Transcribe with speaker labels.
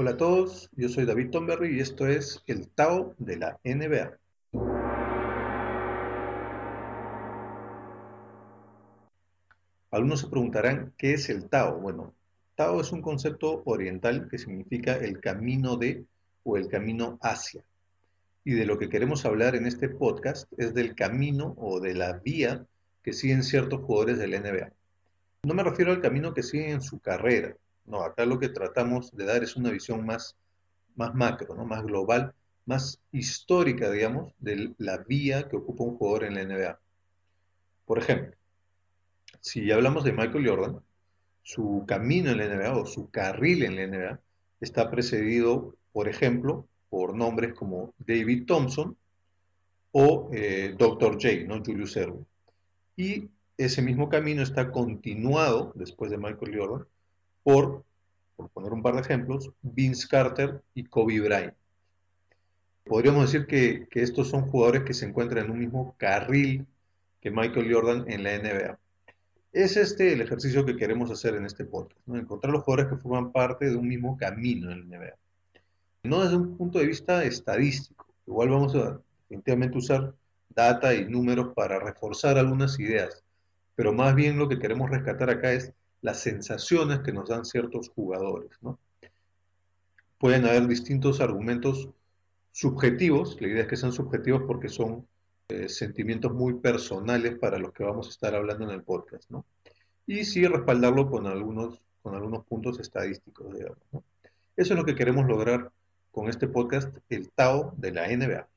Speaker 1: Hola a todos, yo soy David Tomberry y esto es el Tao de la NBA. Algunos se preguntarán, ¿qué es el Tao? Bueno, Tao es un concepto oriental que significa el camino de o el camino hacia. Y de lo que queremos hablar en este podcast es del camino o de la vía que siguen ciertos jugadores del NBA. No me refiero al camino que siguen en su carrera, no, acá lo que tratamos de dar es una visión más, más macro, ¿no? más global, más histórica, digamos, de la vía que ocupa un jugador en la NBA. Por ejemplo, si hablamos de Michael Jordan, su camino en la NBA o su carril en la NBA está precedido, por ejemplo, por nombres como David Thompson o eh, Dr. J, ¿no? Julius Erwin. Y ese mismo camino está continuado después de Michael Jordan por, poner un par de ejemplos, Vince Carter y Kobe Bryant. Podríamos decir que, estos son jugadores que se encuentran en un mismo carril que Michael Jordan en la NBA. Es este el ejercicio que queremos hacer en este podcast, encontrar los jugadores que forman parte de un mismo camino en la NBA. No desde un punto de vista estadístico, igual vamos a definitivamente usar data y números para reforzar algunas ideas, pero más bien lo que queremos rescatar acá es las sensaciones que nos dan ciertos jugadores. ¿no? Pueden haber distintos argumentos subjetivos, la idea es que sean subjetivos porque son eh, sentimientos muy personales para los que vamos a estar hablando en el podcast, ¿no? Y sí respaldarlo con algunos, con algunos puntos estadísticos, digamos. Eso es lo que queremos lograr con este podcast, el Tao de la NBA.